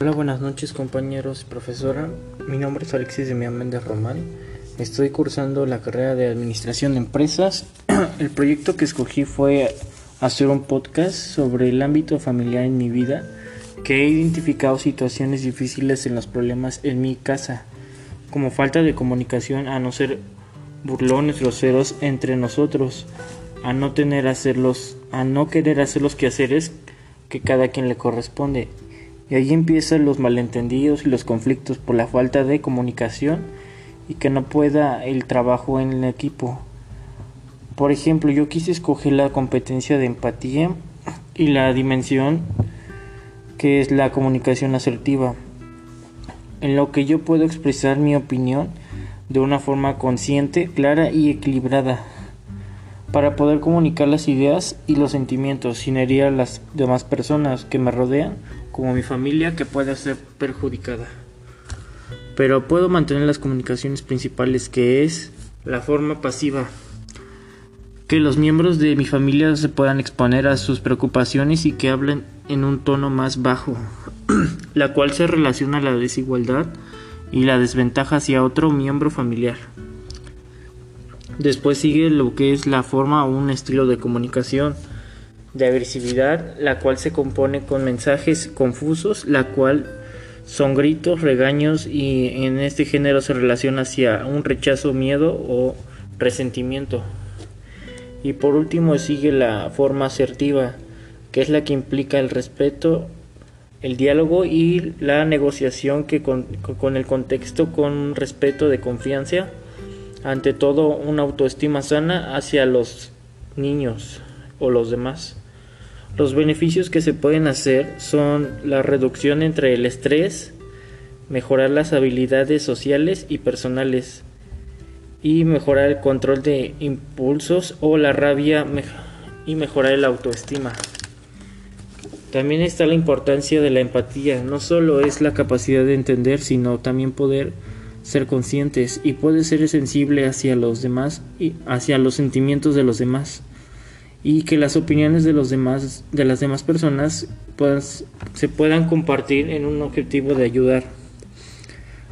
Hola, buenas noches compañeros y profesora. Mi nombre es Alexis de Méndez Román. Estoy cursando la carrera de Administración de Empresas. El proyecto que escogí fue hacer un podcast sobre el ámbito familiar en mi vida, que he identificado situaciones difíciles en los problemas en mi casa, como falta de comunicación a no ser burlones groseros entre nosotros, a no tener hacerlos, a no querer hacer los quehaceres que cada quien le corresponde. Y ahí empiezan los malentendidos y los conflictos por la falta de comunicación y que no pueda el trabajo en el equipo. Por ejemplo, yo quise escoger la competencia de empatía y la dimensión que es la comunicación asertiva, en lo que yo puedo expresar mi opinión de una forma consciente, clara y equilibrada para poder comunicar las ideas y los sentimientos sin herir a las demás personas que me rodean, como mi familia que pueda ser perjudicada. Pero puedo mantener las comunicaciones principales que es la forma pasiva. Que los miembros de mi familia se puedan exponer a sus preocupaciones y que hablen en un tono más bajo, la cual se relaciona a la desigualdad y la desventaja hacia otro miembro familiar. Después sigue lo que es la forma o un estilo de comunicación de agresividad, la cual se compone con mensajes confusos, la cual son gritos, regaños y en este género se relaciona hacia un rechazo, miedo o resentimiento. Y por último sigue la forma asertiva, que es la que implica el respeto, el diálogo y la negociación que con, con el contexto con respeto de confianza ante todo una autoestima sana hacia los niños o los demás. Los beneficios que se pueden hacer son la reducción entre el estrés, mejorar las habilidades sociales y personales y mejorar el control de impulsos o la rabia y mejorar la autoestima. También está la importancia de la empatía, no solo es la capacidad de entender, sino también poder ser conscientes y puede ser sensible hacia los demás y hacia los sentimientos de los demás y que las opiniones de los demás de las demás personas se puedan compartir en un objetivo de ayudar.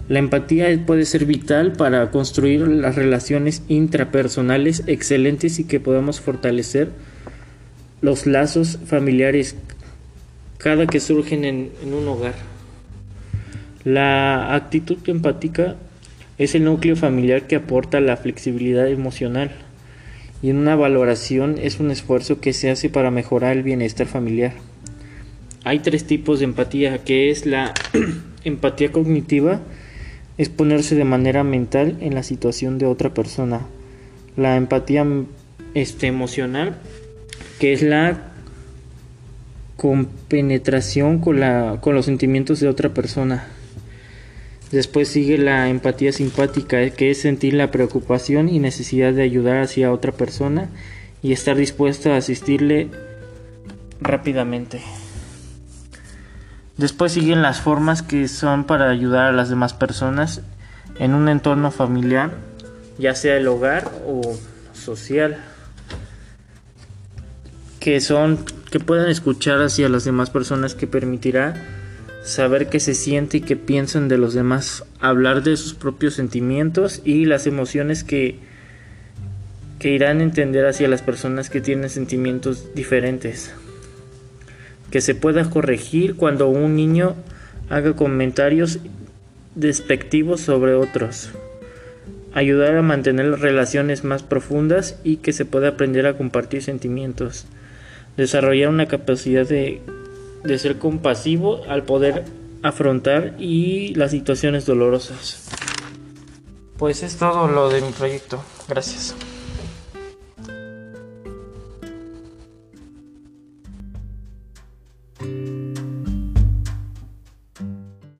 La empatía puede ser vital para construir las relaciones intrapersonales excelentes y que podamos fortalecer los lazos familiares cada que surgen en, en un hogar. La actitud empática es el núcleo familiar que aporta la flexibilidad emocional y en una valoración es un esfuerzo que se hace para mejorar el bienestar familiar. Hay tres tipos de empatía, que es la empatía cognitiva, es ponerse de manera mental en la situación de otra persona. La empatía este, emocional, que es la compenetración con, la, con los sentimientos de otra persona. Después sigue la empatía simpática, que es sentir la preocupación y necesidad de ayudar hacia otra persona y estar dispuesto a asistirle rápidamente. Después siguen las formas que son para ayudar a las demás personas en un entorno familiar, ya sea el hogar o social, que son que puedan escuchar hacia las demás personas que permitirá saber qué se siente y qué piensan de los demás, hablar de sus propios sentimientos y las emociones que, que irán a entender hacia las personas que tienen sentimientos diferentes. Que se pueda corregir cuando un niño haga comentarios despectivos sobre otros. Ayudar a mantener relaciones más profundas y que se pueda aprender a compartir sentimientos. Desarrollar una capacidad de de ser compasivo al poder afrontar y las situaciones dolorosas. Pues es todo lo de mi proyecto. Gracias.